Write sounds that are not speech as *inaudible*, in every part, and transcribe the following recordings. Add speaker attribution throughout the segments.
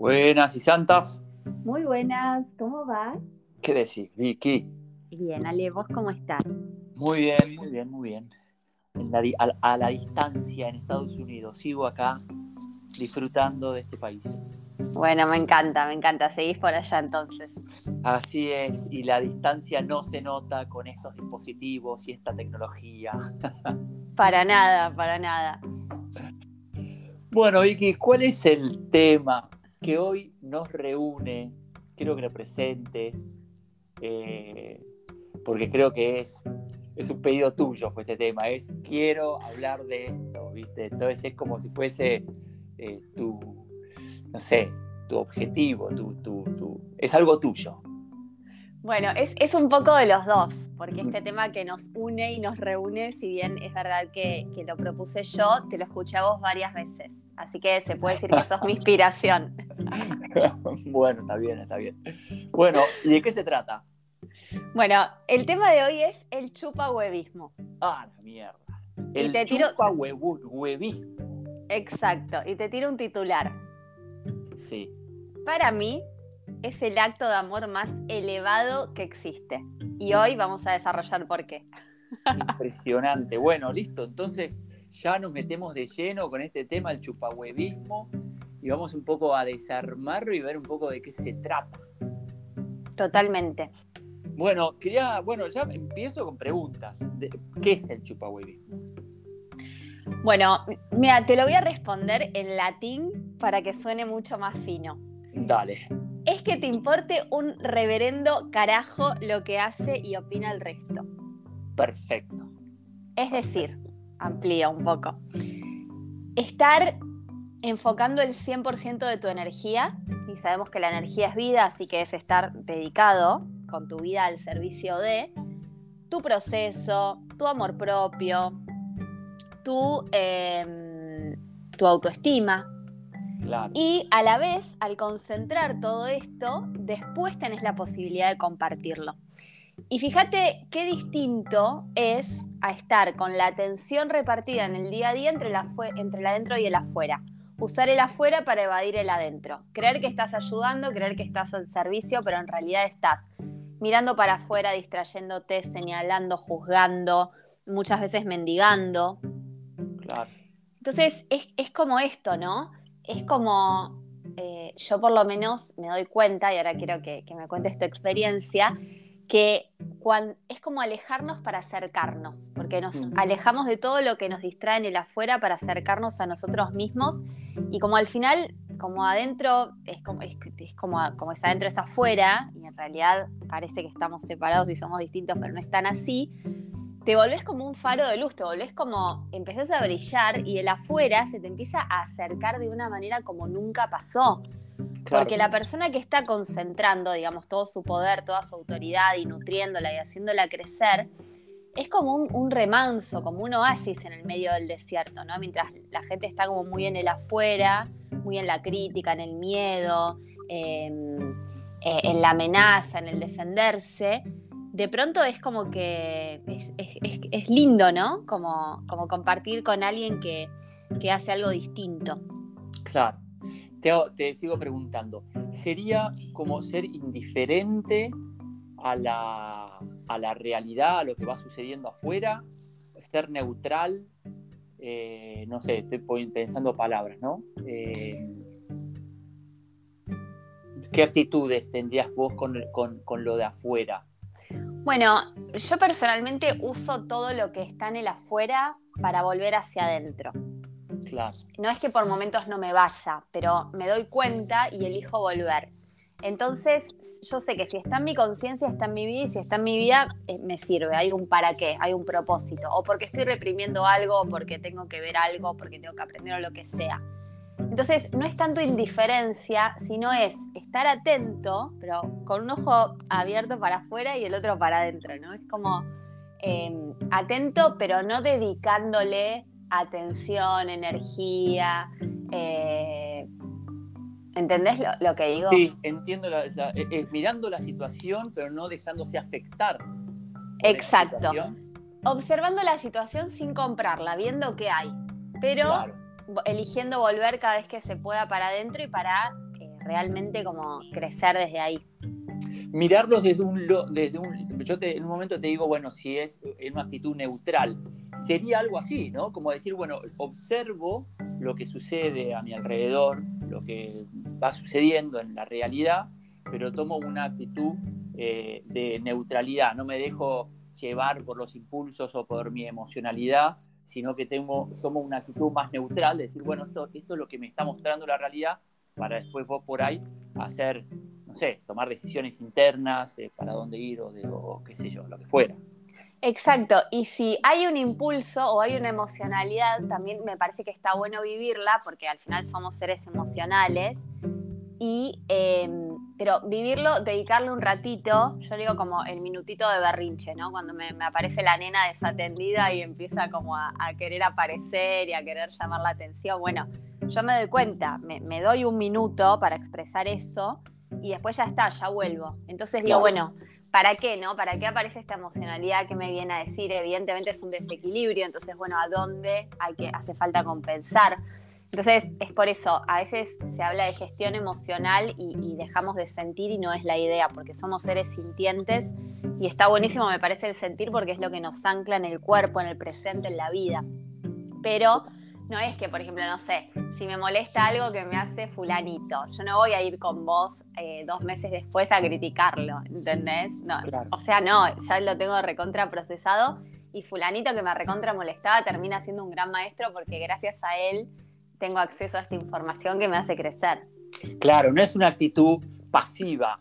Speaker 1: Buenas y santas.
Speaker 2: Muy buenas, ¿cómo vas?
Speaker 1: ¿Qué decís, Vicky?
Speaker 2: Bien, Ale, ¿vos cómo estás?
Speaker 1: Muy bien, muy bien, muy bien. En la di- a, a la distancia en Estados Unidos. Sigo acá disfrutando de este país.
Speaker 2: Bueno, me encanta, me encanta. Seguís por allá entonces.
Speaker 1: Así es, y la distancia no se nota con estos dispositivos y esta tecnología. *laughs*
Speaker 2: Para nada, para nada.
Speaker 1: Bueno, Vicky, ¿cuál es el tema que hoy nos reúne? Quiero que lo presentes, eh, porque creo que es, es un pedido tuyo pues, este tema. Es quiero hablar de esto, ¿viste? Entonces es como si fuese eh, tu, no sé, tu objetivo, tu, tu, tu- es algo tuyo.
Speaker 2: Bueno, es, es un poco de los dos, porque este tema que nos une y nos reúne, si bien es verdad que, que lo propuse yo, te lo escuché a vos varias veces. Así que se puede decir que sos mi inspiración. *laughs*
Speaker 1: bueno, está bien, está bien. Bueno, ¿y de qué se trata?
Speaker 2: Bueno, el tema de hoy es el chupa huevismo.
Speaker 1: Ah, la mierda.
Speaker 2: Y
Speaker 1: El
Speaker 2: te tiro-
Speaker 1: chupa huevu- huevismo.
Speaker 2: Exacto, y te tiro un titular.
Speaker 1: Sí.
Speaker 2: Para mí es el acto de amor más elevado que existe. Y hoy vamos a desarrollar por qué.
Speaker 1: Impresionante. Bueno, listo. Entonces ya nos metemos de lleno con este tema, el chupahuevismo, y vamos un poco a desarmarlo y ver un poco de qué se trata.
Speaker 2: Totalmente.
Speaker 1: Bueno, quería, bueno, ya empiezo con preguntas. De- ¿Qué es el chupahuevismo?
Speaker 2: Bueno, mira, te lo voy a responder en latín para que suene mucho más fino.
Speaker 1: Dale.
Speaker 2: Es que te importe un reverendo carajo lo que hace y opina el resto.
Speaker 1: Perfecto.
Speaker 2: Es decir, amplía un poco. Estar enfocando el 100% de tu energía, y sabemos que la energía es vida, así que es estar dedicado con tu vida al servicio de tu proceso, tu amor propio, tu, em, tu autoestima,
Speaker 1: Claro.
Speaker 2: y a la vez, al concentrar todo esto, después tenés la posibilidad de compartirlo. Y fíjate qué distinto es a estar con la atención repartida en el día a día entre, la entre el adentro y el afuera. Usar el afuera para evadir el adentro. Creer que estás ayudando, creer que estás al servicio, pero en realidad estás mirando para afuera, distrayéndote, señalando, juzgando, muchas veces mendigando.
Speaker 1: Claro.
Speaker 2: Entonces es, es como esto, ¿no? Es como, eh, yo por lo menos me doy cuenta, y ahora quiero que, que me cuentes tu experiencia, que cuan- es como alejarnos para acercarnos, porque nos alejamos de todo lo que nos distrae en el afuera para acercarnos a nosotros mismos, y como al final, como adentro, es como es, es como, como es adentro es afuera, y en realidad parece que estamos separados y somos distintos, pero no es tan así, te volvés como un faro de luz, te volvés como, empezás a brillar y el afuera se te empieza a acercar de una manera como nunca pasó.
Speaker 1: claro.
Speaker 2: Porque la persona que está concentrando, digamos, todo su poder, toda su autoridad y nutriéndola y haciéndola crecer, es como un, un remanso, como un oasis en el medio del desierto, ¿no? Mientras la gente está como muy en el afuera, muy en la crítica, en el miedo, em, eh, en la amenaza, en el defenderse, de pronto es como que es, es- lindo, ¿no? Como, como compartir con alguien que, que hace algo distinto.
Speaker 1: Claro. Te, te sigo preguntando. ¿Sería como ser indiferente a la, a la realidad, a lo que va sucediendo afuera? ¿Ser neutral? Eh, no sé, estoy pensando palabras, ¿no? Eh, ¿Qué actitudes tendrías vos con, con- con lo de afuera?
Speaker 2: Bueno, yo personalmente uso todo lo que está en el afuera para volver hacia adentro.
Speaker 1: Claro,
Speaker 2: No es que por momentos no me vaya, pero me doy cuenta y elijo volver. Entonces, yo sé que si está en mi conciencia, está en mi vida, y si está en mi vida, eh, me sirve. Hay un para qué, hay un propósito. O porque estoy reprimiendo algo, o porque tengo que ver algo, o porque tengo que aprender o lo que sea. Entonces, no es tanto indiferencia, sino es estar atento, pero con un ojo abierto para afuera y el otro para adentro, ¿no? Es como eh, atento, pero no dedicándole atención, energía. eh, ¿Entendés lo, lo que digo?
Speaker 1: sí, entiendo, la- la- eh, eh, mirando la situación, pero no dejándose afectar.
Speaker 2: Exacto. Observando la situación sin comprarla, viendo qué hay, pero
Speaker 1: Claro.
Speaker 2: Eligiendo volver cada vez que se pueda para adentro y para eh, realmente como crecer desde ahí.
Speaker 1: Mirarlos desde un, desde un yo en un momento te digo, bueno, si es en una actitud neutral, sería algo así, ¿no? Como decir, bueno, observo lo que sucede a mi alrededor, lo que va sucediendo en la realidad, pero tomo una actitud eh, de neutralidad, no me dejo llevar por los impulsos o por mi emocionalidad, sino que tengo, tomo una actitud más neutral, de decir, bueno, esto, esto es lo que me está mostrando la realidad, para después vos por ahí hacer, no sé, tomar decisiones internas eh, para dónde ir o, de, o qué sé yo, lo que fuera.
Speaker 2: Exacto, y si hay un impulso o hay una emocionalidad, también me parece que está bueno vivirla, porque al final somos seres emocionales, y em, pero vivirlo, dedicarle un ratito, yo digo como el minutito de berrinche, ¿no? Cuando me, aparece la nena desatendida y empieza como a, querer aparecer y a querer llamar la atención. Bueno, yo me doy cuenta, me, doy un minuto para expresar eso y después ya está, ya vuelvo. Entonces digo, bueno, ¿para qué, no? ¿Para qué aparece esta emocionalidad que me viene a decir? Evidentemente es un desequilibrio, entonces, bueno, ¿a dónde hay que, hace falta compensar? Entonces, es por eso, a veces se habla de gestión emocional y, dejamos de sentir y no es la idea, porque somos seres sintientes y está buenísimo, me parece, el sentir porque es lo que nos ancla en el cuerpo, en el presente, en la vida. Pero no es que, por ejemplo, no sé, si me molesta algo que me hace fulanito, yo no voy a ir con vos eh, dos meses después a criticarlo, ¿entendés? No, O sea, no, ya lo tengo recontra procesado y fulanito que me recontra molestaba termina siendo un gran maestro porque gracias a él tengo acceso a esta información que me hace crecer.
Speaker 1: Claro, no es una actitud pasiva.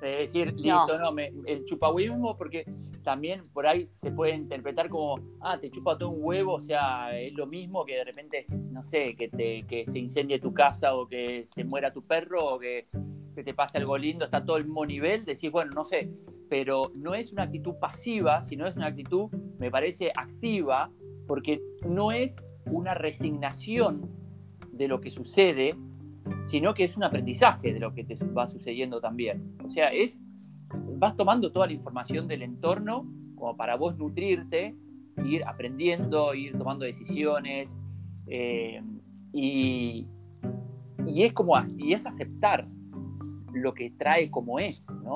Speaker 1: Es decir, listo, no, el chupahuevismo, porque también por ahí se puede interpretar como, ah, te chupa todo un huevo, o sea, es lo mismo que de repente, no sé, que, te, que se incendie tu casa o que se muera tu perro o que, que te pase algo lindo, está todo el mismo nivel, decir, bueno, no sé, pero no es una actitud pasiva, sino es una actitud, me parece, activa, porque no es una resignación de lo que sucede, sino que es un aprendizaje de lo que te va sucediendo también. O sea, es, vas tomando toda la información del entorno como para vos nutrirte, ir aprendiendo, ir tomando decisiones, eh, y, y, es como, y es aceptar lo que trae como es, ¿no?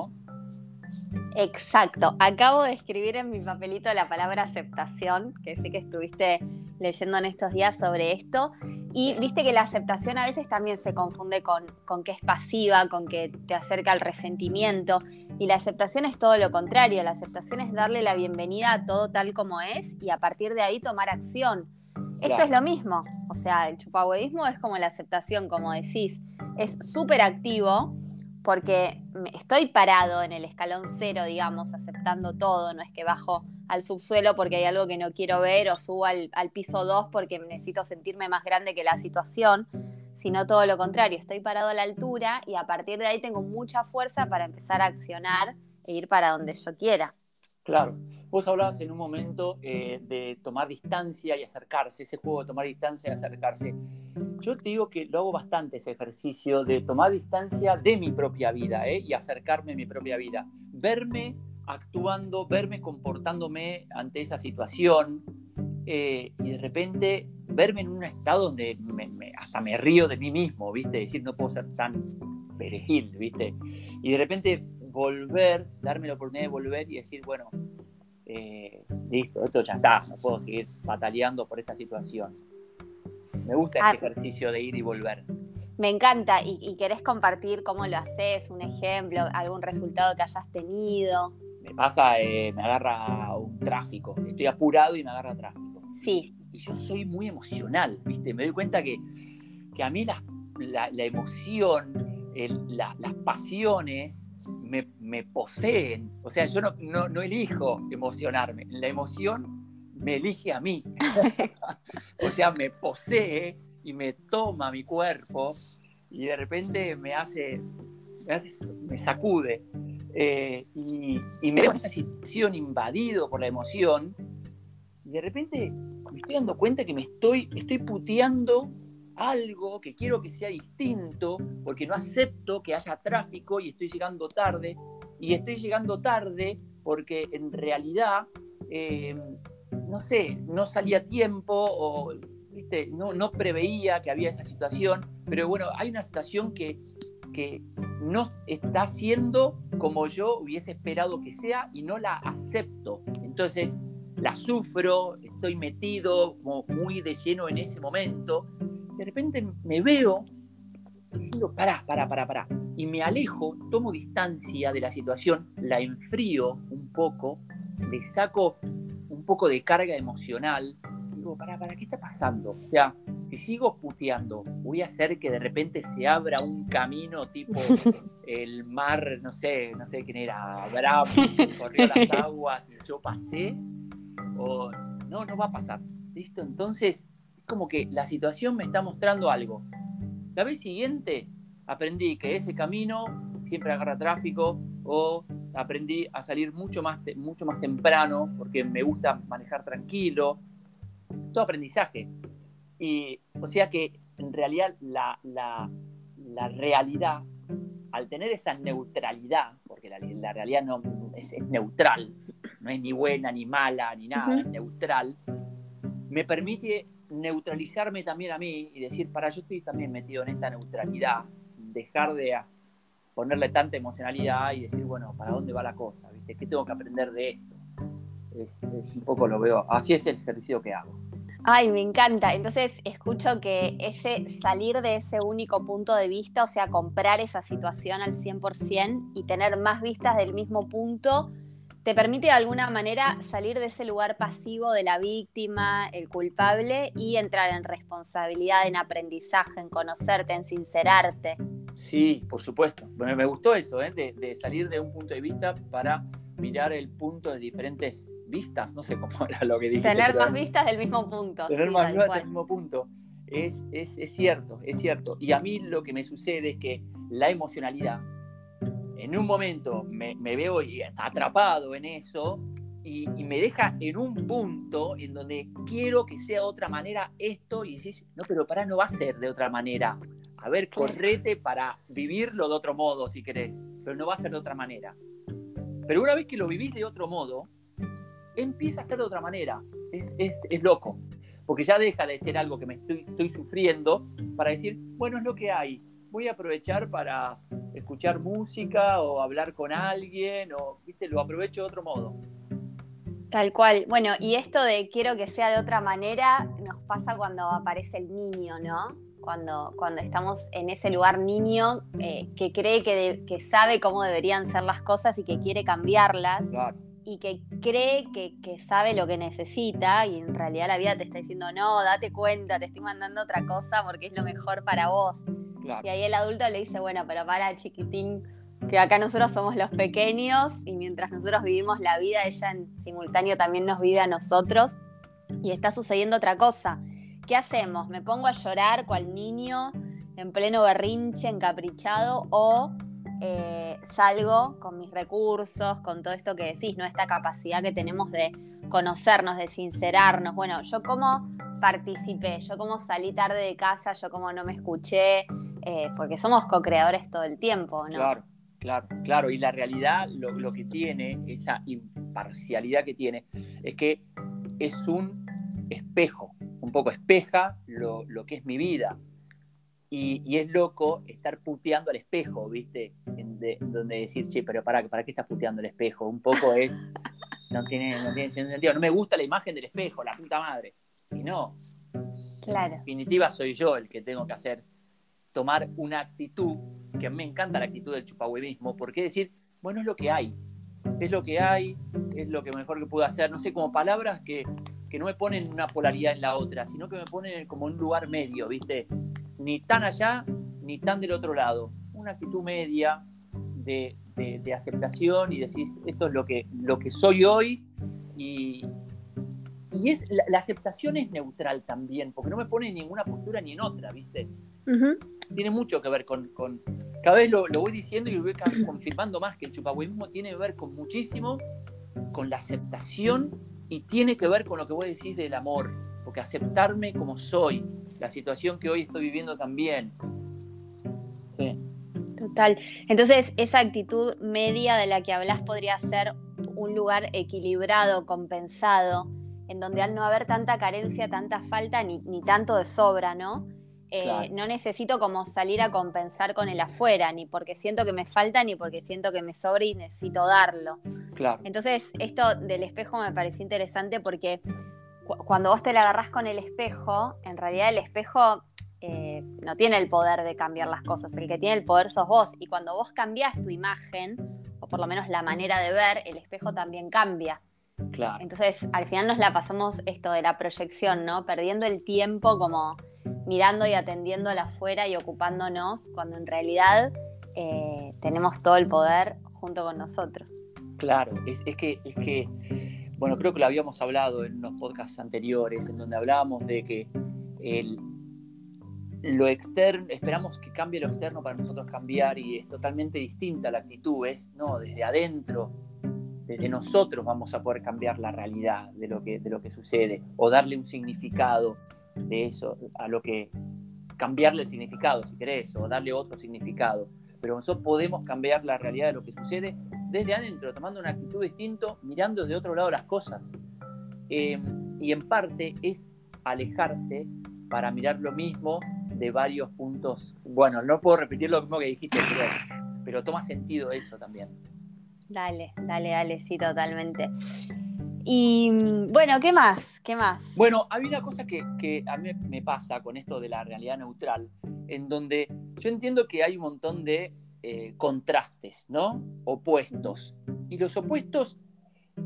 Speaker 2: Exacto. Acabo de escribir en mi papelito la palabra aceptación, que sé que estuviste leyendo en estos días sobre esto. Y viste que la aceptación a veces también se confunde con, con que es pasiva, con que te acerca al resentimiento. Y la aceptación es todo lo contrario. La aceptación es darle la bienvenida a todo tal como es y a partir de ahí tomar acción. Esto es lo mismo. O sea, el chupahuevismo es como la aceptación, como decís. Es súper activo porque estoy parado en el escalón cero, digamos, aceptando todo, no es que bajo al subsuelo porque hay algo que no quiero ver o subo al, piso 2 porque necesito sentirme más grande que la situación, sino todo lo contrario, estoy parado a la altura y a partir de ahí tengo mucha fuerza para empezar a accionar e ir para donde yo quiera.
Speaker 1: Claro. Vos hablabas en un momento eh, de tomar distancia y acercarse, ese juego de tomar distancia y acercarse. Yo te digo que lo hago bastante ese ejercicio de tomar distancia de mi propia vida ¿eh? y acercarme a mi propia vida. Verme actuando, verme comportándome ante esa situación eh, y de repente verme en un estado donde hasta me río de mí mismo, ¿viste? Decir, no puedo ser tan perejil, ¿viste? Y de repente volver, darme la oportunidad de volver y decir, bueno, eh, listo, esto ya está, no puedo seguir bataleando por esta situación. Me gusta este ah. ejercicio de ir y volver.
Speaker 2: Me encanta. ¿Y, querés compartir cómo lo haces? ¿Un ejemplo? ¿Algún resultado que hayas tenido?
Speaker 1: Me pasa, eh, me agarra un tráfico. Estoy apurado y me agarra tráfico.
Speaker 2: Sí.
Speaker 1: Y, yo soy muy emocional, ¿viste? Me doy cuenta que, a mí la, la emoción, las pasiones me, poseen. O sea, yo no, no, elijo emocionarme. La emoción me elige a mí. *laughs* o sea, me posee y me toma mi cuerpo y de repente me hace, me, sacude. Eh, y, y, me veo en esa situación invadido por la emoción. Y de repente me estoy dando cuenta que me estoy, estoy puteando algo que quiero que sea distinto, porque no acepto que haya tráfico y estoy llegando tarde, y estoy llegando tarde porque en realidad, eh, no sé, no salía a tiempo o ¿viste? No, no preveía que había esa situación, pero bueno, hay una situación que que no está siendo como yo hubiese esperado que sea y no la acepto. Entonces la sufro, estoy metido muy de lleno en ese momento. De repente me veo diciendo, pará, pará, pará, pará. Y me alejo, tomo distancia de la situación, la enfrío un poco, le saco un poco de carga emocional. Digo, pará, pará, ¿qué está pasando? O sea, si sigo puteando, voy a hacer que de repente se abra un camino tipo *laughs* el mar, no sé, no sé quién era, Abraham, corrió las *laughs* aguas y yo pasé. O no, no va a pasar. ¿Listo? Entonces, es como que la situación me está mostrando algo. La vez siguiente aprendí que ese camino siempre agarra tráfico o aprendí a salir mucho más, mucho más temprano porque me gusta manejar tranquilo. Todo aprendizaje. Y, o sea que en realidad la, realidad, al tener esa neutralidad, porque la, realidad no es, neutral, no es ni buena ni mala ni nada, es neutral, me permite neutralizarme también a mí y decir, para, yo estoy también metido en esta neutralidad, dejar de ponerle tanta emocionalidad y decir, bueno, ¿para dónde va la cosa? ¿Viste? ¿Qué tengo que aprender de esto? Es, un poco lo veo, así es el ejercicio que hago.
Speaker 2: Ay, me encanta. Entonces escucho que ese salir de ese único punto de vista, o sea, comprar esa situación al 100% y tener más vistas del mismo punto, te permite de alguna manera salir de ese lugar pasivo de la víctima, el culpable, y entrar en responsabilidad, en aprendizaje, en conocerte, en sincerarte.
Speaker 1: Sí, por supuesto. Bueno, me gustó eso, ¿eh? de, salir de un punto de vista para mirar el punto de diferentes vistas. No sé cómo *laughs* era lo que dije.
Speaker 2: Tener más vistas del mismo punto.
Speaker 1: Tener más vistas del mismo punto. Es, es, es cierto, es cierto. Y a mí lo que me sucede es que la emocionalidad en un momento me, veo atrapado en eso y, me deja en un punto en donde quiero que sea de otra manera esto y decís, no, pero para no va a ser de otra manera. A ver, correte para vivirlo de otro modo si querés, pero no va a ser de otra manera. Pero una vez que lo vivís de otro modo, empieza a ser de otra manera. Es, es, loco, porque ya deja de ser algo que me estoy, estoy sufriendo para decir, bueno, es lo que hay. Voy a aprovechar para escuchar música o hablar con alguien, o, viste, lo aprovecho de otro modo.
Speaker 2: Tal cual. Bueno, y esto de quiero que sea de otra manera nos pasa cuando aparece el niño, ¿no? Cuando, cuando estamos en ese lugar niño eh, que cree que, que, sabe cómo deberían ser las cosas y que quiere cambiarlas. Y que cree que, que, sabe lo que necesita y en realidad la vida te está diciendo, no, date cuenta, te estoy mandando otra cosa porque es lo mejor para vos. Y ahí el adulto le dice, bueno, pero para chiquitín, que acá nosotros somos los pequeños y mientras nosotros vivimos la vida, ella en simultáneo también nos vive a nosotros y está sucediendo otra cosa. ¿Qué hacemos? ¿Me pongo a llorar cual niño en pleno berrinche, encaprichado o eh, salgo con mis recursos, con todo esto que decís, ¿no? Esta capacidad que tenemos de conocernos, de sincerarnos. Bueno, yo como participé, yo como salí tarde de casa, yo como no me escuché, eh, porque somos co-creadores todo el tiempo, ¿no?
Speaker 1: Claro, claro, claro. Y la realidad, lo, que tiene, esa imparcialidad que tiene, es que es un espejo, un poco espeja lo, que es mi vida. Y, es loco estar puteando al espejo, ¿viste? En donde decir, che, pero ¿para, ¿para qué estás puteando el espejo? Un poco es, *laughs* no tiene, no tiene sentido. No me gusta la imagen del espejo, la puta madre. Y no.
Speaker 2: Claro.
Speaker 1: En definitiva, soy yo el que tengo que hacer tomar una actitud, que me encanta la actitud del chupahuevismo, porque decir, bueno, es lo que hay, es lo que hay, es lo que mejor que puedo hacer, no sé, como palabras que, no me ponen una polaridad en la otra, sino que me ponen como un lugar medio, ¿viste? Ni tan allá, ni tan del otro lado. Una actitud media de, aceptación y decís, esto es lo que, lo que soy hoy y, y es, la, aceptación es neutral también, porque no me pone en ninguna postura ni en otra, ¿viste? tiene mucho que ver con, cada vez lo, voy diciendo y lo voy confirmando más, que el chupahuevismo tiene que ver con muchísimo, con la aceptación y tiene que ver con lo que vos decís del amor, porque aceptarme como soy, la situación que hoy estoy viviendo también.
Speaker 2: Total. Entonces, esa actitud media de la que hablas podría ser un lugar equilibrado, compensado, en donde al no haber tanta carencia, tanta falta, ni, ni tanto de sobra, ¿no? eh, no necesito como salir a compensar con el afuera, ni porque siento que me falta, ni porque siento que me sobra y necesito darlo.
Speaker 1: Claro.
Speaker 2: Entonces, esto del espejo me pareció interesante porque cuando vos te la agarrás con el espejo, en realidad el espejo eh, no tiene el poder de cambiar las cosas, el que tiene el poder sos vos. Y cuando vos cambiás tu imagen, o por lo menos la manera de ver, el espejo también cambia.
Speaker 1: Claro.
Speaker 2: Entonces, al final nos la pasamos esto de la proyección, ¿no? Perdiendo el tiempo como mirando y atendiendo a la afuera y ocupándonos, cuando en realidad eh, tenemos todo el poder junto con nosotros.
Speaker 1: Claro, es, que, es que, bueno, creo que lo habíamos hablado en unos podcasts anteriores, en donde hablábamos de que lo externo, esperamos que cambie lo externo para nosotros cambiar y es totalmente distinta la actitud, es, no, desde adentro, desde nosotros vamos a poder cambiar la realidad de lo que, de lo que sucede o darle un significado de eso, a lo que cambiarle el significado, si querés, o darle otro significado. Pero nosotros podemos cambiar la realidad de lo que sucede desde adentro, tomando una actitud distinta, mirando desde otro lado las cosas. Eh, y en parte es alejarse para mirar lo mismo de varios puntos. Bueno, no puedo repetir lo mismo que dijiste, pero, pero toma sentido eso también.
Speaker 2: Dale, dale, dale, sí, totalmente. Y bueno, ¿qué más? ¿Qué más?
Speaker 1: Bueno, hay una cosa que, a mí me pasa con esto de la realidad neutral, en donde yo entiendo que hay un montón de eh, contrastes, ¿no? Opuestos. Y los opuestos,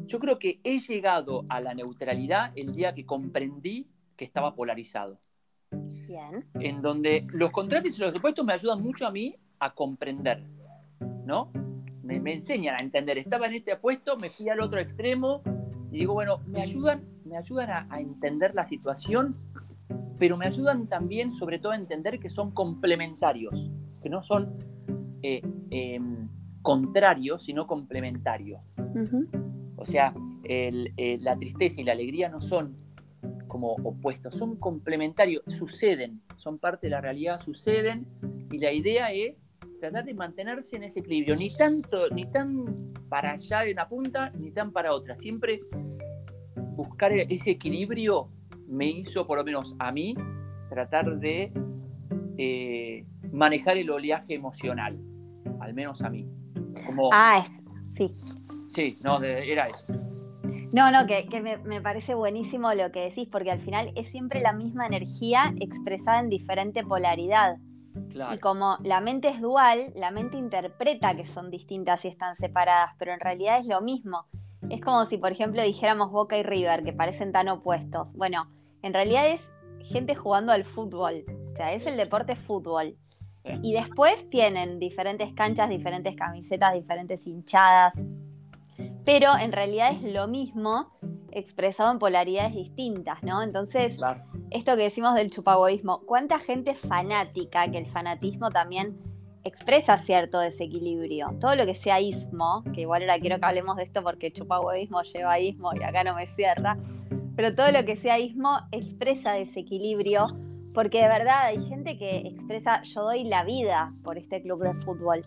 Speaker 1: yo creo que he llegado a la neutralidad el día que comprendí que estaba polarizado.
Speaker 2: Bien.
Speaker 1: En donde los contrastes y los opuestos me ayudan mucho a mí a comprender, ¿no? Me, me enseñan a entender. Estaba en este apuesto, me fui al otro extremo y digo, bueno, me ayudan, me ayudan a, entender la situación, pero me ayudan también, sobre todo, a entender que son complementarios, que no son eh, contrarios, sino complementarios. O sea, eh, la tristeza y la alegría no son como opuestos, son complementarios, suceden, son parte de la realidad, suceden, y la idea es tratar de mantenerse en ese equilibrio, ni tanto, ni tan para allá de una punta, ni tan para otra. Siempre buscar ese equilibrio me hizo, por lo menos a mí, tratar de eh, manejar el oleaje emocional, al menos a mí.
Speaker 2: ah, sí.
Speaker 1: Sí, no, era eso.
Speaker 2: No, no, que, me, me, parece buenísimo lo que decís, porque al final es siempre la misma energía expresada en diferente polaridad. Y como la mente es dual, la mente interpreta que son distintas y están separadas, pero en realidad es lo mismo. Es como si, por ejemplo, dijéramos Boca y River, que parecen tan opuestos. Bueno, en realidad es gente jugando al fútbol. O sea, es el deporte fútbol. Y después tienen diferentes canchas, diferentes camisetas, diferentes hinchadas. Pero en realidad es lo mismo expresado en polaridades distintas, ¿no? Entonces, esto que decimos del chupagoísmo, ¿cuánta gente fanática, que el fanatismo también expresa cierto desequilibrio? Todo lo que sea ismo, que igual ahora quiero que hablemos de esto porque chupagoísmo lleva ismo y acá no me cierra, pero todo lo que sea ismo expresa desequilibrio porque de verdad hay gente que expresa yo doy la vida por este club de fútbol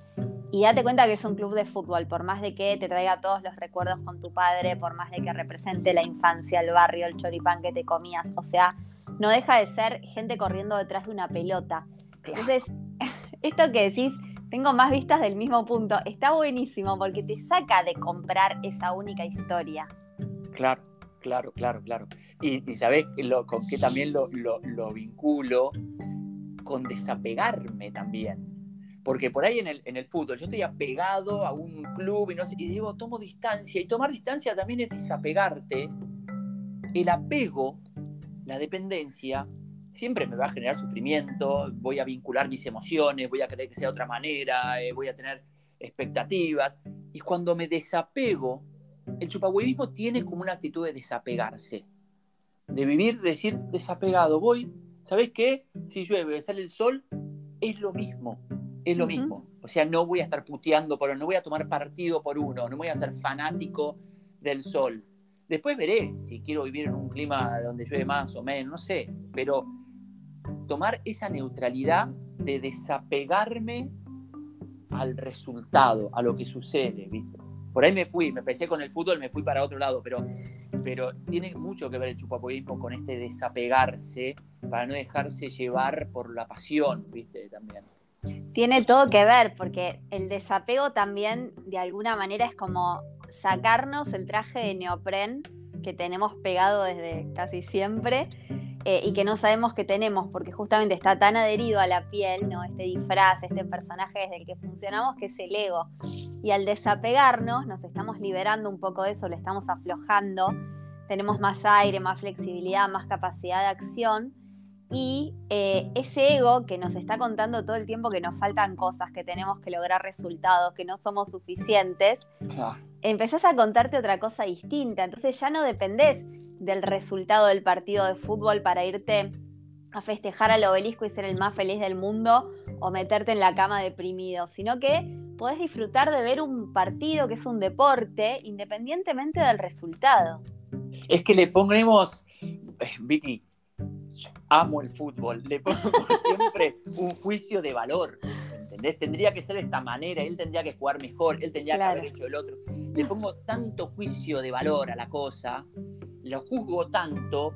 Speaker 2: y date cuenta que es un club de fútbol, por más de que te traiga todos los recuerdos con tu padre, por más de que represente la infancia, el barrio, el choripán que te comías, o sea, no deja de ser gente corriendo detrás de una pelota. Entonces, *laughs* esto que decís, tengo más vistas del mismo punto, está buenísimo porque te saca de comprar esa única historia.
Speaker 1: Claro, claro, claro, claro. Y, sabes lo, con qué también lo, lo vinculo con desapegarme también porque por ahí en el, fútbol yo estoy apegado a un club y, no sé, y digo, tomo distancia. Y tomar distancia también es desapegarte. El apego, la dependencia, siempre me va a generar sufrimiento, voy a vincular mis emociones, voy a querer que sea de otra manera, eh, voy a tener expectativas. Y cuando me desapego, el chupahuevismo tiene como una actitud de desapegarse, de vivir, de decir, desapegado, voy, ¿sabes qué? Si llueve, sale el sol, es lo mismo es lo mismo. O sea, no voy a estar puteando por no voy a tomar partido por uno, no voy a ser fanático del sol. Después veré si quiero vivir en un clima donde llueve más o menos, no sé, pero tomar esa neutralidad de desapegarme al resultado, a lo que sucede, ¿viste? Por ahí me fui, me empecé con el fútbol, me fui para otro lado, pero, pero tiene mucho que ver el chupapoísmo con este desapegarse para no dejarse llevar por la pasión, ¿viste? También.
Speaker 2: Tiene todo que ver, porque el desapego también de alguna manera es como sacarnos el traje de neopren que tenemos pegado desde casi siempre eh, y que no sabemos que tenemos, porque justamente está tan adherido a la piel, ¿no? Este disfraz, este personaje desde el que funcionamos, que es el ego. Y al desapegarnos, nos estamos liberando un poco de eso, lo estamos aflojando, tenemos más aire, más flexibilidad, más capacidad de acción y eh, ese ego que nos está contando todo el tiempo que nos faltan cosas, que tenemos que lograr resultados, que no somos suficientes, empezás a contarte otra cosa distinta. Entonces ya no dependés del resultado del partido de fútbol para irte a festejar al obelisco y ser el más feliz del mundo o meterte en la cama deprimido, sino que podés disfrutar de ver un partido que es un deporte independientemente del resultado.
Speaker 1: Es que le ponemos, eh, Vicky, amo el fútbol, le pongo *laughs* siempre un juicio de valor. ¿Entendés? Tendría que ser de esta manera, él tendría que jugar mejor, él tendría que haber hecho el otro. Le pongo tanto juicio de valor a la cosa, lo juzgo tanto,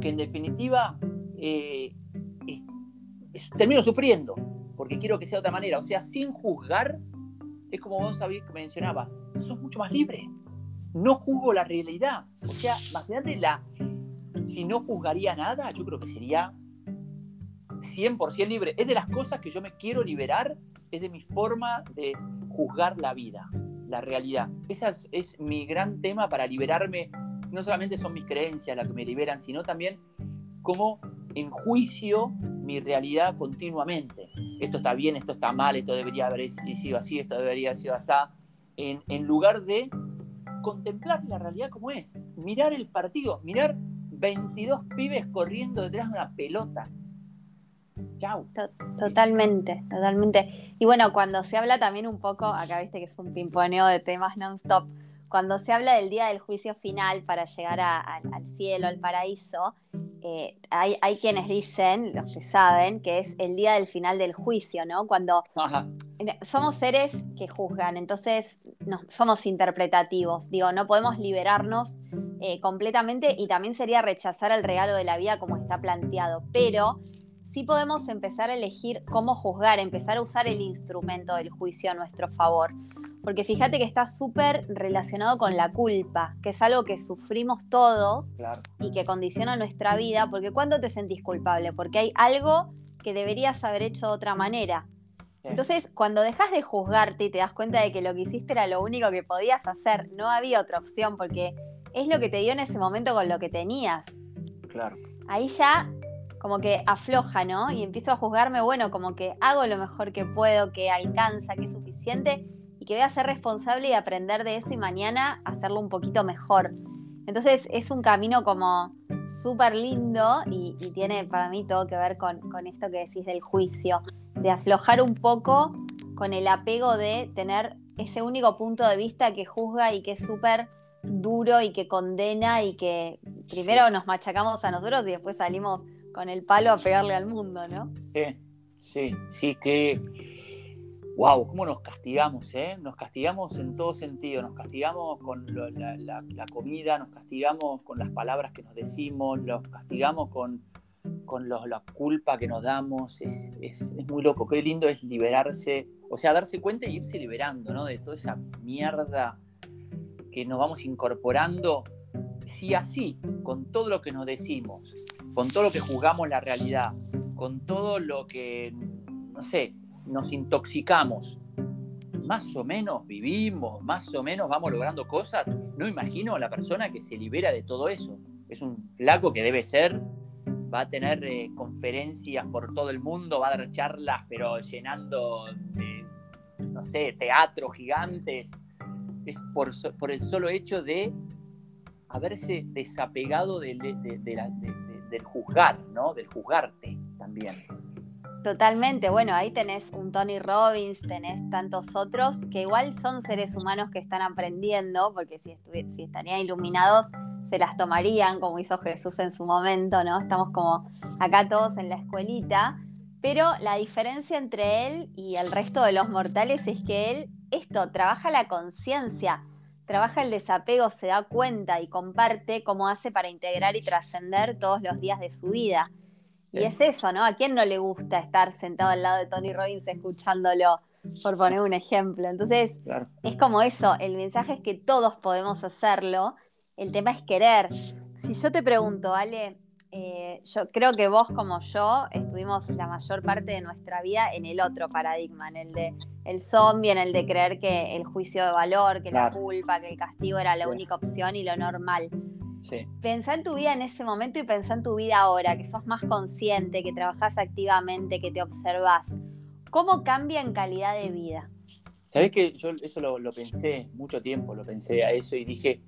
Speaker 1: que en definitiva eh, termino sufriendo, porque quiero que sea de otra manera. O sea, sin juzgar, es como vos que mencionabas, sos mucho más libre. No juzgo la realidad. O sea, imagínate la, si no juzgaría nada, yo creo que sería 100% libre. Es de las cosas que yo me quiero liberar, es de mi forma de juzgar la vida, la realidad. Ese es, mi gran tema para liberarme. No solamente son mis creencias las que me liberan, sino también cómo enjuicio mi realidad continuamente. Esto está bien, esto está mal, esto debería haber sido así, esto debería haber sido así. En, en lugar de contemplar la realidad como es, mirar el partido, mirar 22 pibes corriendo detrás de una pelota.
Speaker 2: Chau. Totalmente, totalmente. Y bueno, cuando se habla también un poco, acá viste que es un pimponeo de temas non-stop, cuando se habla del día del juicio final para llegar al cielo, al paraíso, eh, hay, quienes dicen, los que saben, que es el día del final del juicio, ¿no? Cuando somos seres que juzgan, entonces no, somos interpretativos, digo, no podemos liberarnos eh, completamente y también sería rechazar el regalo de la vida como está planteado, pero sí podemos empezar a elegir cómo juzgar, empezar a usar el instrumento del juicio a nuestro favor. Porque fíjate que está súper relacionado con la culpa, que es algo que sufrimos todos y que condiciona nuestra vida. Porque ¿cuándo te sentís culpable? Porque hay algo que deberías haber hecho de otra manera. Entonces, cuando dejas de juzgarte y te das cuenta de que lo que hiciste era lo único que podías hacer, no había otra opción, porque es lo que te dio en ese momento con lo que tenías.
Speaker 1: Claro.
Speaker 2: Ahí ya como que afloja, ¿no? Y empiezo a juzgarme, bueno, como que hago lo mejor que puedo, que alcanza, que es suficiente y que voy a ser responsable y aprender de eso y mañana hacerlo un poquito mejor. Entonces es un camino como súper lindo y, tiene para mí todo que ver con, con esto que decís del juicio, de aflojar un poco con el apego de tener ese único punto de vista que juzga y que es súper duro y que condena y que primero nos machacamos a nosotros y después salimos con el palo a pegarle al mundo, ¿no?
Speaker 1: Sí, sí, sí, que. ¡Wow! ¿Cómo nos castigamos, eh? Nos castigamos en todo sentido. Nos castigamos con la, comida, nos castigamos con las palabras que nos decimos, nos castigamos con, con la culpa que nos damos. Es, es, muy loco. Qué lindo es liberarse, o sea, darse cuenta y irse liberando, ¿no? De toda esa mierda que nos vamos incorporando. Si así, con todo lo que nos decimos, con todo lo que juzgamos la realidad, con todo lo que, no sé, nos intoxicamos, más o menos vivimos, más o menos vamos logrando cosas, no imagino a la persona que se libera de todo eso. Es un flaco que debe ser, va a tener eh, conferencias por todo el mundo, va a dar charlas, pero llenando, de, no sé, teatros gigantes. Es por, el solo hecho de haberse desapegado de, de la, del juzgar, ¿no? Del juzgarte también.
Speaker 2: Totalmente, bueno, ahí tenés un Tony Robbins, tenés tantos otros que igual son seres humanos que están aprendiendo, porque si, si estarían iluminados se las tomarían, como hizo Jesús en su momento, ¿no? Estamos como acá todos en la escuelita, pero la diferencia entre él y el resto de los mortales es que él, esto, trabaja la conciencia, trabaja el desapego, se da cuenta y comparte cómo hace para integrar y trascender todos los días de su vida. Y es eso, ¿no? ¿A quién no le gusta estar sentado al lado de Tony Robbins escuchándolo? Por poner un ejemplo. Entonces, es como eso, el mensaje es que todos podemos hacerlo, el tema es querer. Si yo te pregunto, Ale, eh, yo creo que vos como yo estuvimos la mayor parte de nuestra vida en el otro paradigma, en el de el zombie, en el de creer que el juicio de valor, que la culpa, que el castigo era la única opción y lo normal. Sí. Pensá en tu vida en ese momento y pensá en tu vida ahora, que sos más consciente, que trabajás activamente, que te observás. ¿Cómo cambia en calidad de vida?
Speaker 1: Sabés que yo eso lo, pensé mucho tiempo, lo pensé a eso y dije,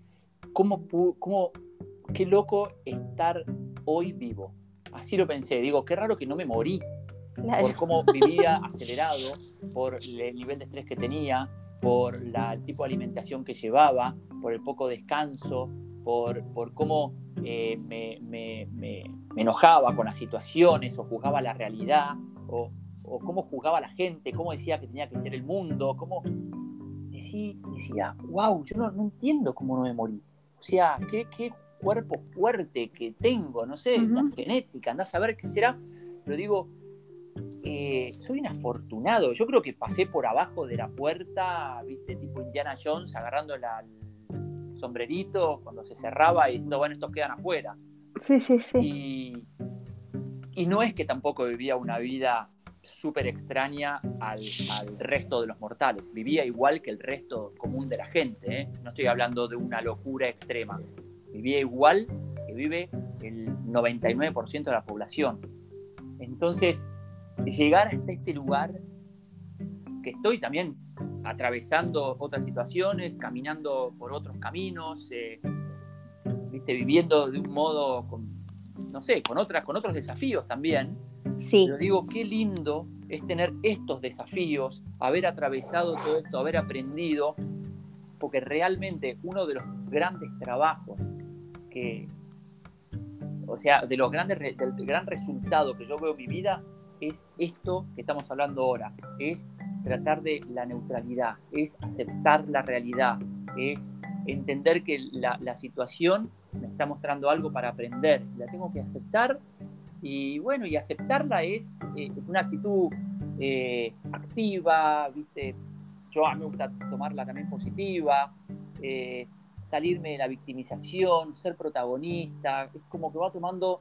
Speaker 1: ¿cómo, cómo qué loco estar hoy vivo. Así lo pensé, digo, qué raro que no me morí por cómo *laughs* vivía acelerado, por el nivel de estrés que tenía, por la, el tipo de alimentación que llevaba, por el poco descanso, por, por cómo eh, me, me, me, enojaba con las situaciones o juzgaba la realidad, o, o, cómo juzgaba la gente, cómo decía que tenía que ser el mundo, cómo decía, decía wow, yo no, no entiendo cómo no me morí. O sea, qué, qué cuerpo fuerte que tengo, no sé, la genética, andás a ver qué será. Pero digo, eh, soy un afortunado. Yo creo que pasé por abajo de la puerta, viste, tipo Indiana Jones, agarrando el sombrerito cuando se cerraba y diciendo, bueno, estos quedan afuera.
Speaker 2: Sí, sí, sí.
Speaker 1: Y, y no es que tampoco vivía una vida súper extraña al, al, resto de los mortales. Vivía igual que el resto común de la gente. ¿eh? No estoy hablando de una locura extrema vivía igual que vive el 99% de la población. Entonces, llegar hasta este lugar, que estoy también atravesando otras situaciones, caminando por otros caminos, eh, ¿viste? viviendo de un modo, con, no sé, con, otras, con otros desafíos también.
Speaker 2: Sí.
Speaker 1: Pero digo, qué lindo es tener estos desafíos, haber atravesado todo esto, haber aprendido, porque realmente uno de los grandes trabajos o sea, de los grandes, del gran resultado que yo veo en mi vida es esto que estamos hablando ahora, es tratar de la neutralidad, es aceptar la realidad, es entender que la, situación me está mostrando algo para aprender, la tengo que aceptar y bueno, y aceptarla es eh, una actitud eh, activa, ¿viste? Yo me gusta tomarla también positiva, eh, salirme de la victimización, ser protagonista, es como que va tomando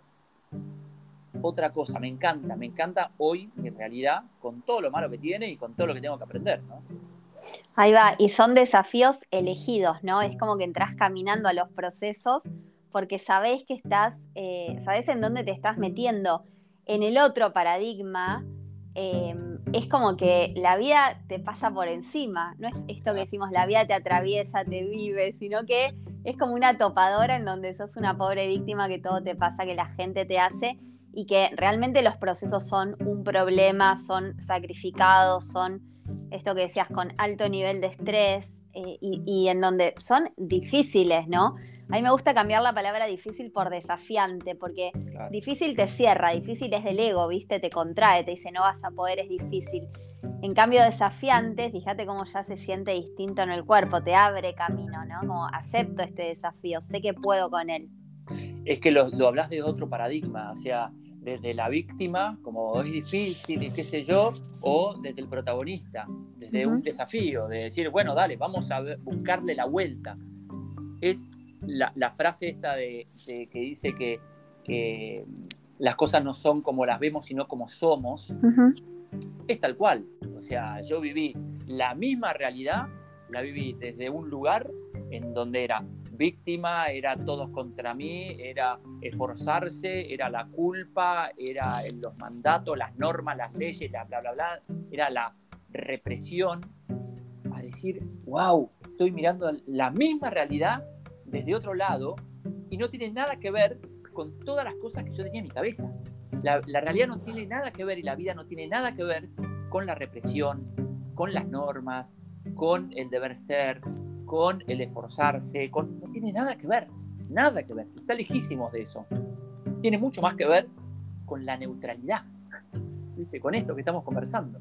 Speaker 1: otra cosa, me encanta, me encanta hoy mi realidad con todo lo malo que tiene y con todo lo que tengo que aprender.
Speaker 2: Ahí va, y son desafíos elegidos, ¿no? Es como que entras caminando a los procesos porque sabés que estás, eh, sabés en dónde te estás metiendo. En el otro paradigma, Em, es como que la vida te pasa por encima, no es esto que decimos, la vida te atraviesa, te vive, sino que es como una topadora en donde sos una pobre víctima que todo te pasa, que la gente te hace y que realmente los procesos son un problema, son sacrificados, son esto que decías con alto nivel de estrés eh, y en donde son difíciles, ¿no? A mí me gusta cambiar la palabra difícil por desafiante, porque difícil te cierra, difícil es del ego, ¿viste? Te contrae, te dice no vas a poder, es difícil. En cambio, desafiante, fíjate cómo ya se siente distinto en el cuerpo, te abre camino, ¿no? Como acepto este desafío, sé que puedo con él.
Speaker 1: Es que lo, lo hablas de otro paradigma, o sea, desde la víctima, como es difícil y qué sé yo, o desde el protagonista, desde un desafío, de decir, bueno, dale, vamos a buscarle la vuelta. Es la, frase esta de, que dice que, las cosas no son como las vemos, sino como somos, es tal cual. O sea, yo viví la misma realidad, la viví desde un lugar en donde era víctima, era todos contra mí, era esforzarse, era la culpa, era los mandatos, las normas, las leyes, la bla, bla, bla, era la represión, a decir, wow, estoy mirando la misma realidad desde otro lado y no tiene nada que ver con todas las cosas que yo tenía en mi cabeza. La, realidad no tiene nada que ver y la vida no tiene nada que ver con la represión, con las normas, con el deber ser, con el esforzarse, con, no tiene nada que ver, nada que ver, está lejísimos de eso. Tiene mucho más que ver con la neutralidad, ¿viste? con esto que estamos conversando.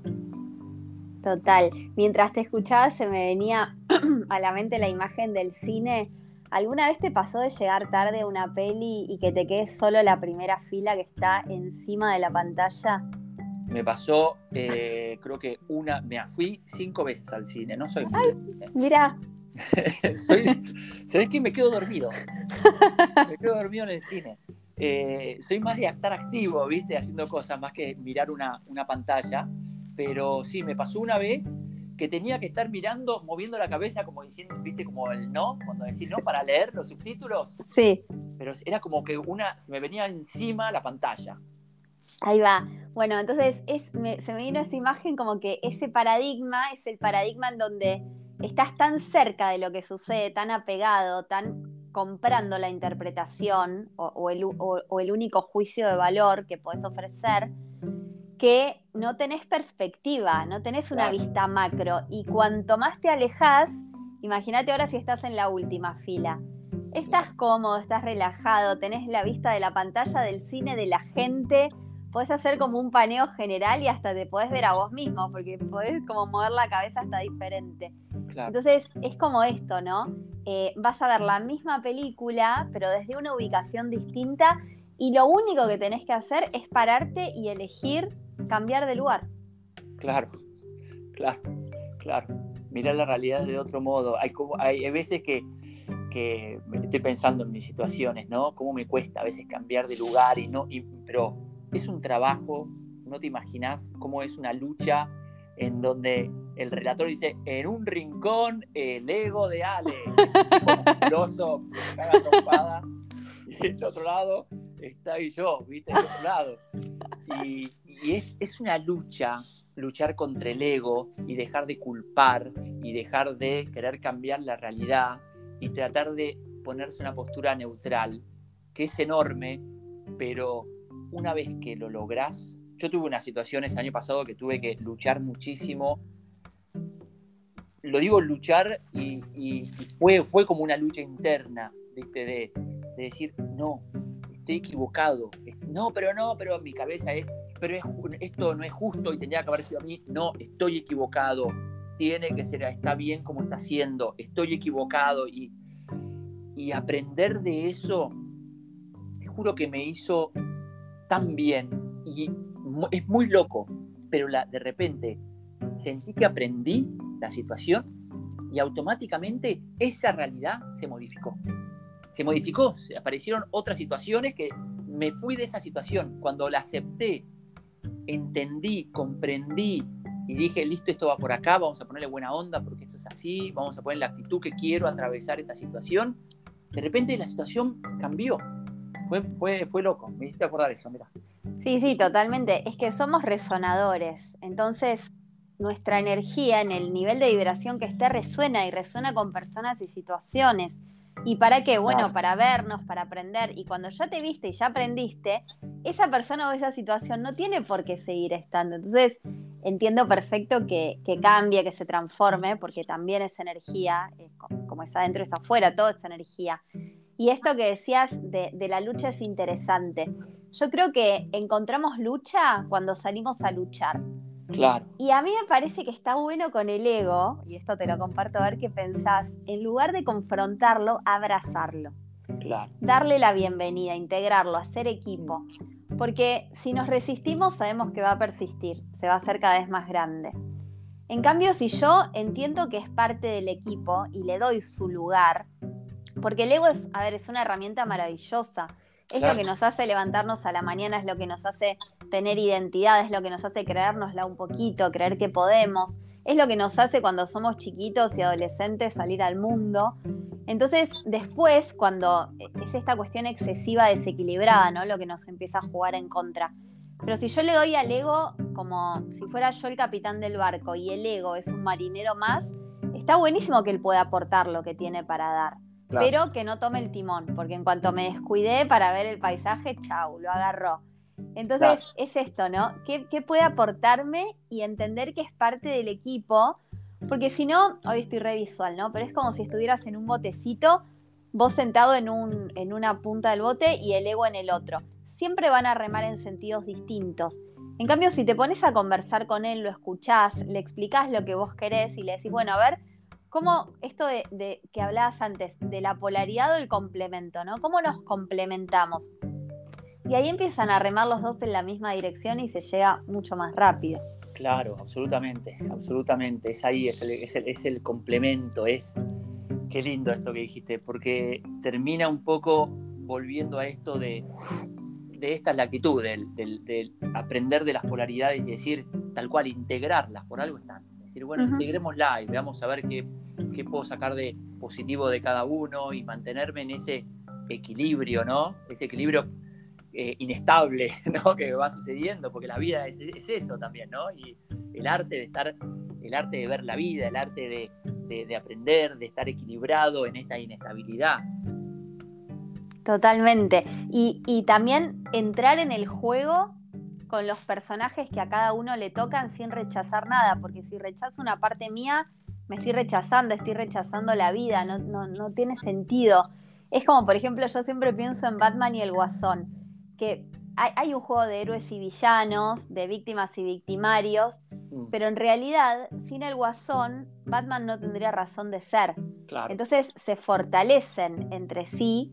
Speaker 2: Total. Mientras te escuchaba se me venía *clears throat* a la mente la imagen del cine. ¿Alguna vez te pasó de llegar tarde a una peli y que te quede solo la primera fila que está encima de la pantalla?
Speaker 1: Me pasó, eh, creo que una, me fui cinco veces al cine, no soy
Speaker 2: Ay, Mira. *laughs*
Speaker 1: ¿Sabes qué? Me quedo dormido. Me quedo dormido en el cine. Eh, soy más de estar activo, ¿viste? Haciendo cosas más que mirar una, una pantalla. Pero sí, me pasó una vez que tenía que estar mirando, moviendo la cabeza, como diciendo, viste, como el no, cuando decís no para leer los subtítulos.
Speaker 2: Sí.
Speaker 1: Pero era como que una, se me venía encima la pantalla.
Speaker 2: Ahí va. Bueno, entonces es, se me viene esa imagen como que ese paradigma es el paradigma en donde estás tan cerca de lo que sucede, tan apegado, tan comprando la interpretación o, el, o el único juicio de valor que puedes ofrecer, que no tenés perspectiva, no tenés una vista macro. Y cuanto más te alejas, imagínate ahora si estás en la última fila. Estás cómodo, estás relajado, tenés la vista de la pantalla del cine, de la gente, podés hacer como un paneo general y hasta te podés ver a vos mismo, porque podés como mover la cabeza hasta diferente. Entonces es como esto, ¿no? Eh, vas a ver la misma película, pero desde una ubicación distinta y lo único que tenés que hacer es pararte y elegir cambiar de lugar.
Speaker 1: Claro, claro, claro. Mirar la realidad de otro modo. Hay, como, hay, veces que, que estoy pensando en mis situaciones, ¿no? Cómo me cuesta a veces cambiar de lugar y no, pero es un trabajo, no te imaginas cómo es una lucha en donde el relator dice, en un rincón, el ego de Ale, *laughs* es un caga y el otro lado está y yo, ¿viste? En otro lado. Y, es, una lucha, luchar contra el ego y dejar de culpar y dejar de querer cambiar la realidad y tratar de ponerse una postura neutral, que es enorme, pero una vez que lo logras, yo tuve una situación ese año pasado que tuve que luchar muchísimo. Lo digo luchar y, fue, fue como una lucha interna, ¿viste? De, de decir, no, estoy equivocado. No, pero no, pero mi cabeza es, pero esto no es justo y tendría que haber sido a mí. No, estoy equivocado. Tiene que ser, está bien como está haciendo. Estoy equivocado y, y aprender de eso, te juro que me hizo tan bien y es muy loco, pero la, de repente sentí que aprendí la situación y automáticamente esa realidad se modificó se modificó, aparecieron otras situaciones que me fui de esa situación. Cuando la acepté, entendí, comprendí y dije, listo, esto va por acá, vamos a ponerle buena onda porque esto es así, vamos a poner la actitud que quiero atravesar esta situación, de repente la situación cambió. Fue, fue, fue loco, me hiciste acordar eso, mira.
Speaker 2: Sí, sí, totalmente. Es que somos resonadores. Entonces, nuestra energía en el nivel de vibración que esté resuena y resuena con personas y situaciones. ¿Y para qué? Bueno, para vernos, para aprender. Y cuando ya te viste y ya aprendiste, esa persona o esa situación no tiene por qué seguir estando. Entonces, entiendo perfecto que, cambie, que se transforme, porque también es energía, como es adentro es afuera, todo es energía. Y esto que decías de, de la lucha es interesante. Yo creo que encontramos lucha cuando salimos a luchar.
Speaker 1: Claro.
Speaker 2: Y a mí me parece que está bueno con el ego, y esto te lo comparto a ver qué pensás, en lugar de confrontarlo, abrazarlo.
Speaker 1: Claro.
Speaker 2: Darle la bienvenida, integrarlo, hacer equipo. Porque si nos resistimos, sabemos que va a persistir, se va a hacer cada vez más grande. En cambio, si yo entiendo que es parte del equipo y le doy su lugar, porque el ego es, a ver, es una herramienta maravillosa es lo que nos hace levantarnos a la mañana, es lo que nos hace tener identidad, es lo que nos hace creérnosla un poquito, creer que podemos, es lo que nos hace cuando somos chiquitos y adolescentes salir al mundo. Entonces, después, cuando es esta cuestión excesiva desequilibrada, ¿no? Lo que nos empieza a jugar en contra. Pero si yo le doy al ego como si fuera yo el capitán del barco y el ego es un marinero más, está buenísimo que él pueda aportar lo que tiene para dar pero que no tome el timón, porque en cuanto me descuidé para ver el paisaje, chau, lo agarró. Entonces es esto, ¿no? ¿Qué, puede aportarme y entender que es parte del equipo? Porque si no, hoy estoy re visual, ¿no? Pero es como si estuvieras en un botecito, vos sentado en, un, en una punta del bote y el ego en el otro. Siempre van a remar en sentidos distintos. En cambio, si te pones a conversar con él, lo escuchás, le explicás lo que vos querés y le decís, bueno, a ver, ¿cómo esto de, que hablabas antes, de la polaridad o el complemento, ¿no? ¿Cómo nos complementamos? Y ahí empiezan a remar los dos en la misma dirección y se llega mucho más rápido.
Speaker 1: Claro, absolutamente, absolutamente. Es ahí, es el, es el complemento, es... Qué lindo esto que dijiste, porque termina un poco volviendo a esto de, esta es la actitud, del, aprender de las polaridades y decir, tal cual, integrarlas, por algo están. Decir, bueno, integrémosla y veamos a ver qué, qué, puedo sacar de positivo de cada uno y mantenerme en ese equilibrio, ¿no? Ese equilibrio eh, inestable, *laughs* ¿no? Que va sucediendo, porque la vida es, eso también, ¿no? Y el arte de estar, el arte de ver la vida, el arte de, de aprender, de estar equilibrado en esta inestabilidad.
Speaker 2: Totalmente. Y, también entrar en el juego con los personajes que a cada uno le tocan sin rechazar nada, porque si rechazo una parte mía, me estoy rechazando, estoy rechazando la vida, no, no, tiene sentido. Es como, por ejemplo, yo siempre pienso en Batman y el Guasón, que hay, un juego de héroes y villanos, de víctimas y victimarios, mm. pero en realidad, sin el Guasón, Batman no tendría razón de ser. Entonces se fortalecen entre sí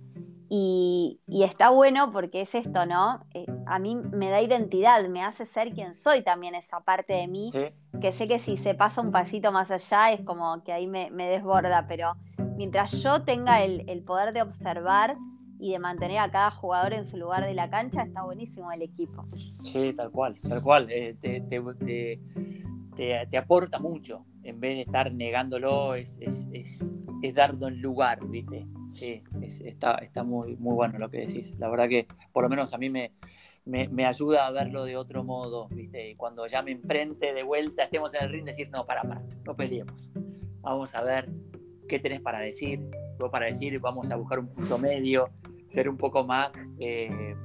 Speaker 2: y, está bueno porque es esto, ¿no? Eh, a mí me da identidad, me hace ser quien soy también esa parte de mí, que sé que si se pasa un pasito más allá es como que ahí me, desborda, pero mientras yo tenga el, poder de observar y de mantener a cada jugador en su lugar de la cancha, está buenísimo el equipo.
Speaker 1: Sí, tal cual, tal cual. Eh, te, aporta mucho. En vez de estar negándolo, es, darlo en lugar, ¿viste? Sí, está, muy, bueno lo que decís. La verdad que por lo menos a mí me, me, ayuda a verlo de otro modo, ¿viste? Y cuando ya me enfrente de vuelta, estemos en el ring, decir, no, para, para, no peleemos. Vamos a ver qué tenés para decir. Vos para decir, vamos a buscar un punto medio, ser un poco más eh,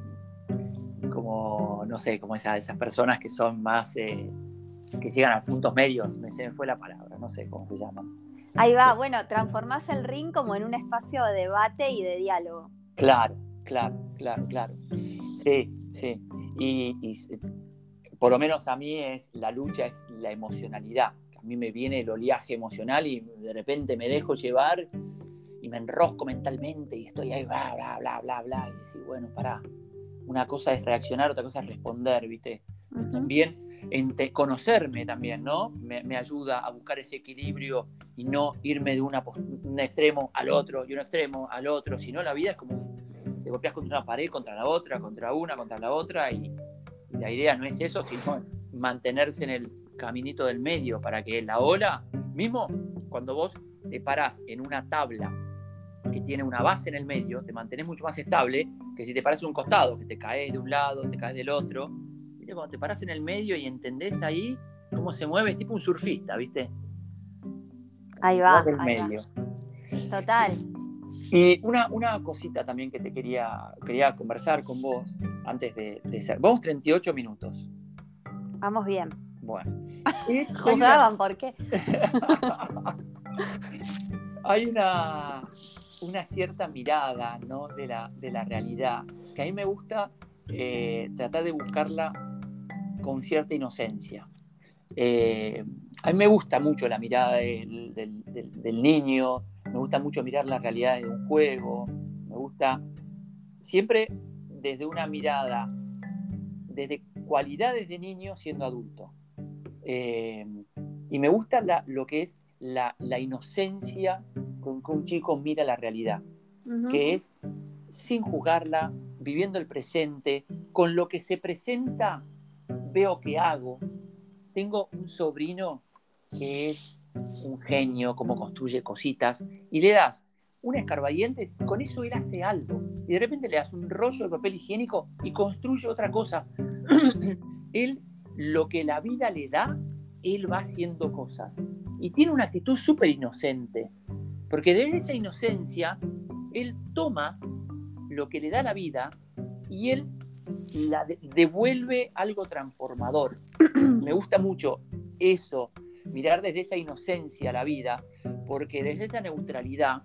Speaker 1: como, no sé, como esas personas que son más, eh, que llegan a puntos medios, me, se me fue la palabra, no sé cómo se llaman
Speaker 2: Ahí va, bueno, transformás el ring como en un espacio de debate y de diálogo.
Speaker 1: Claro, claro, claro, claro. Sí, sí. Y, por lo menos a mí es la lucha, es la emocionalidad. A mí me viene el oleaje emocional y de repente me dejo llevar y me enrosco mentalmente y estoy ahí, bla, bla, bla, bla, bla. Y decir, bueno, para Una cosa es reaccionar, otra cosa es responder, ¿viste? También conocerme también, ¿no? Me, ayuda a buscar ese equilibrio y no irme de una, un extremo al otro y un extremo al otro, sino la vida es como te golpeas contra una pared, contra la otra, contra una, contra la otra y, la idea no es eso, sino mantenerse en el caminito del medio para que la ola, mismo cuando vos te parás en una tabla que tiene una base en el medio, te mantenés mucho más estable que si te paras en un costado, que te caes de un lado, te caes del otro, cuando te paras en el medio y entendés ahí cómo se mueve, es tipo un surfista, ¿viste?
Speaker 2: Ahí va. medio. Total.
Speaker 1: Y una, una, cosita también que te quería, quería conversar con vos antes de, ser. Vamos 38 minutos.
Speaker 2: Vamos bien.
Speaker 1: Bueno. *laughs*
Speaker 2: Jugaban, ¿por qué? *laughs*
Speaker 1: hay una, una cierta mirada ¿no? de, la, de la realidad que a mí me gusta eh, tratar de buscarla con cierta inocencia. Eh, a mí me gusta mucho la mirada del, niño, me gusta mucho mirar la realidad de un juego, me gusta siempre desde una mirada, desde cualidades de niño siendo adulto. Eh, y me gusta lo que es la, inocencia con que un chico mira la realidad, que es sin juzgarla, viviendo el presente, con lo que se presenta veo que hago. Tengo un sobrino que es un genio, como construye cositas, y le das un escarbadiente, con eso él hace algo. Y de repente le das un rollo de papel higiénico y construye otra cosa. *clears throat* él, lo que la vida le da, él va haciendo cosas. Y tiene una actitud súper inocente, porque desde esa inocencia, él toma lo que le da la vida y él la devuelve algo transformador. *clears throat* Me gusta mucho eso, mirar desde esa inocencia la vida, porque desde esa neutralidad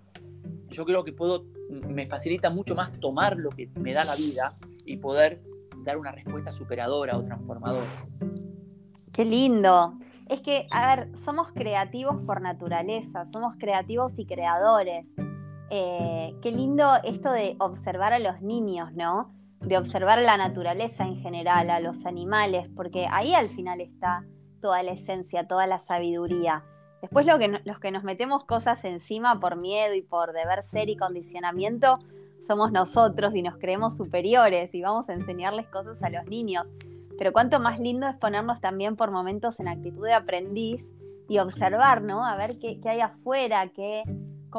Speaker 1: yo creo que puedo, me facilita mucho más tomar lo que me da la vida y poder dar una respuesta superadora o transformadora.
Speaker 2: Qué lindo. Es que, a ver, somos creativos por naturaleza, somos creativos y creadores. Eh, qué lindo esto de observar a los niños, ¿no? De observar la naturaleza en general, a los animales, porque ahí al final está toda la esencia, toda la sabiduría. Después lo que los que nos metemos cosas encima por miedo y por deber ser y condicionamiento somos nosotros y nos creemos superiores y vamos a enseñarles cosas a los niños. Pero cuánto más lindo es ponernos también por momentos en actitud de aprendiz y observar, ¿no? A ver qué, hay afuera, qué,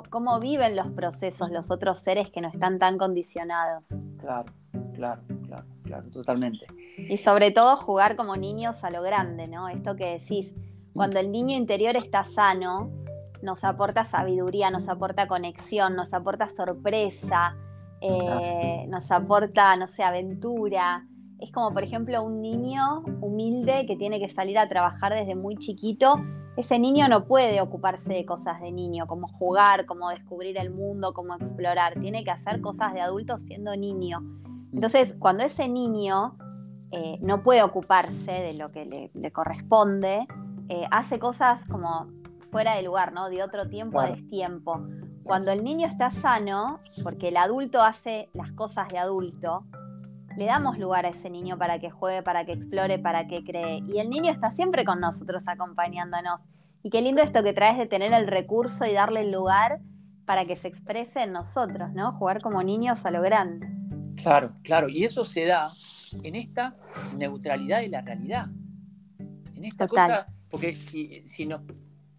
Speaker 2: cómo viven los procesos los otros seres que no están tan condicionados.
Speaker 1: Claro, claro, claro, claro, totalmente.
Speaker 2: Y sobre todo jugar como niños a lo grande, ¿no? Esto que decís, cuando el niño interior está sano, nos aporta sabiduría, nos aporta conexión, nos aporta sorpresa, eh, nos aporta, no sé, aventura. Es como, por ejemplo, un niño humilde que tiene que salir a trabajar desde muy chiquito. Ese niño no puede ocuparse de cosas de niño, como jugar, como descubrir el mundo, como explorar. Tiene que hacer cosas de adulto siendo niño. Entonces, cuando ese niño eh, no puede ocuparse de lo que le corresponde, eh, hace cosas como fuera de lugar, ¿no? De otro tiempo a destiempo. Cuando el niño está sano, porque el adulto hace las cosas de adulto, le damos lugar a ese niño para que juegue, para que explore, para que cree. Y el niño está siempre con nosotros acompañándonos. Y qué lindo esto que traes de tener el recurso y darle el lugar para que se exprese en nosotros, ¿no? Jugar como niños a lo grande.
Speaker 1: Claro, claro. Y eso se da en esta neutralidad de la realidad. En esta cosa porque si, no,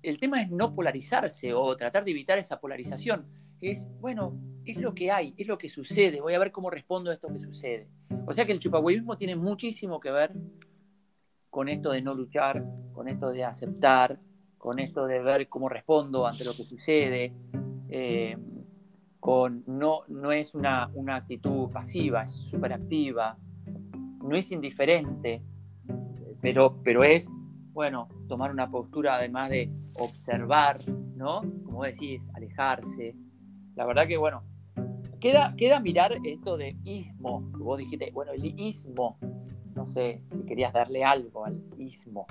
Speaker 1: el tema es no polarizarse o tratar de evitar esa polarización. Es, bueno, es lo que hay, es lo que sucede, voy a ver cómo respondo a esto que sucede. O sea que el chupahuevismo tiene muchísimo que ver con esto de no luchar, con esto de aceptar, con esto de ver cómo respondo ante lo que sucede. Eh, no, no es una, una actitud pasiva, es súper activa, no es indiferente, pero, pero es bueno, tomar una postura además de observar, ¿no? Como decís, alejarse. La verdad que, bueno, queda, queda mirar esto de ismo, vos dijiste, bueno, el ismo, no sé, si querías darle algo al ismo.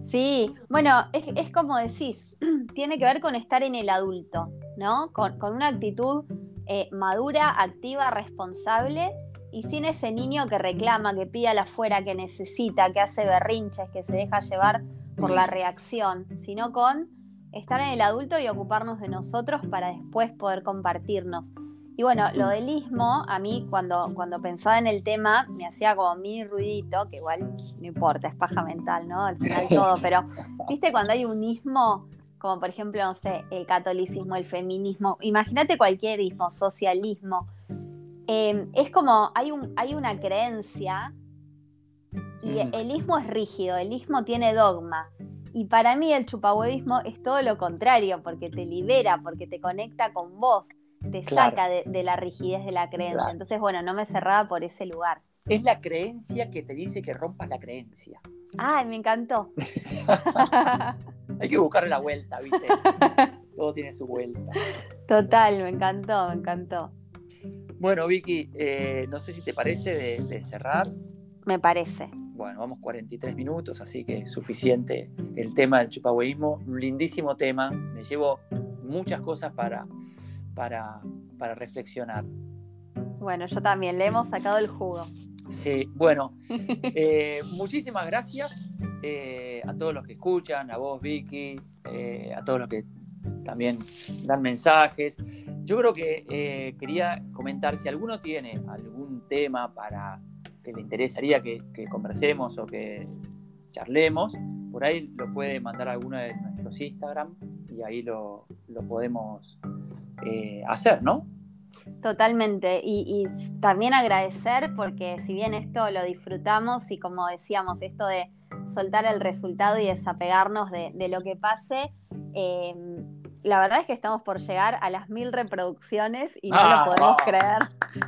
Speaker 2: Sí, bueno, es, como decís, *clears throat* tiene que ver con estar en el adulto, ¿no? Con, una actitud eh, madura, activa, responsable y sin ese niño que reclama, que pide a la afuera, que necesita, que hace berrinches, que se deja llevar por la reacción, sino con estar en el adulto y ocuparnos de nosotros para después poder compartirnos. Y bueno, lo del ismo, a mí cuando, cuando pensaba en el tema, me hacía como mini ruidito, que igual no importa, es paja mental, ¿no? Al final *laughs* todo, pero viste cuando hay un ismo, como por ejemplo, no sé, el catolicismo, el feminismo, imagínate cualquier ismo, socialismo, Em, es como, hay, un, hay una creencia y el ismo es rígido, el ismo tiene dogma. Y para mí el chupahuevismo es todo lo contrario, porque te libera, porque te conecta con vos, te saca de, la rigidez de la creencia. Entonces, bueno, no me cerraba por ese lugar.
Speaker 1: Es la creencia que te dice que rompas la creencia.
Speaker 2: Ay, me encantó. *laughs*
Speaker 1: Hay que buscarle la vuelta, ¿viste? *laughs* Todo tiene su vuelta.
Speaker 2: Total, me encantó, me encantó.
Speaker 1: Bueno, Vicky, eh, no sé si te parece de, cerrar.
Speaker 2: Me parece.
Speaker 1: Bueno, vamos 43 minutos, así que suficiente el tema del chupahueísmo. Un lindísimo tema. Me llevo muchas cosas para, para, reflexionar.
Speaker 2: Bueno, yo también le hemos sacado el jugo.
Speaker 1: Sí, bueno, eh, muchísimas gracias eh, a todos los que escuchan, a vos, Vicky, a todos los que también dan mensajes. Yo creo que eh, quería comentar si alguno tiene algún tema para que le interesaría que, conversemos o que charlemos, por ahí lo puede mandar a alguno de nuestros Instagram y ahí lo, podemos eh, hacer, ¿no?
Speaker 2: Totalmente. Y, también agradecer porque si bien esto lo disfrutamos y como decíamos, esto de soltar el resultado y desapegarnos de, lo que pase, eh, la verdad es que estamos por llegar a las mil reproducciones y no lo podemos creer.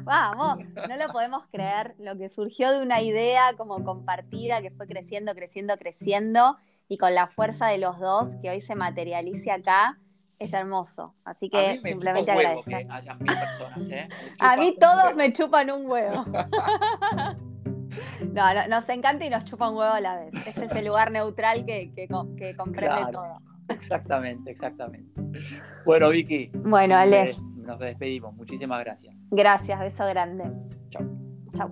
Speaker 2: Vamos, no lo podemos creer. Lo que surgió de una idea como compartida que fue creciendo, creciendo, creciendo y con la fuerza de los dos que hoy se materialice acá es hermoso. Así que simplemente.
Speaker 1: Que mil personas, ¿eh? *laughs*
Speaker 2: A mí todos me chupan un huevo. *laughs* No, nos encanta y nos chupa un huevo a la vez. Es ese lugar neutral que, comprende todo.
Speaker 1: Exactamente, exactamente. Bueno, Vicky.
Speaker 2: Bueno, Ale.
Speaker 1: Nos despedimos. Muchísimas gracias.
Speaker 2: Gracias, beso grande.
Speaker 1: Chao.
Speaker 2: Chao.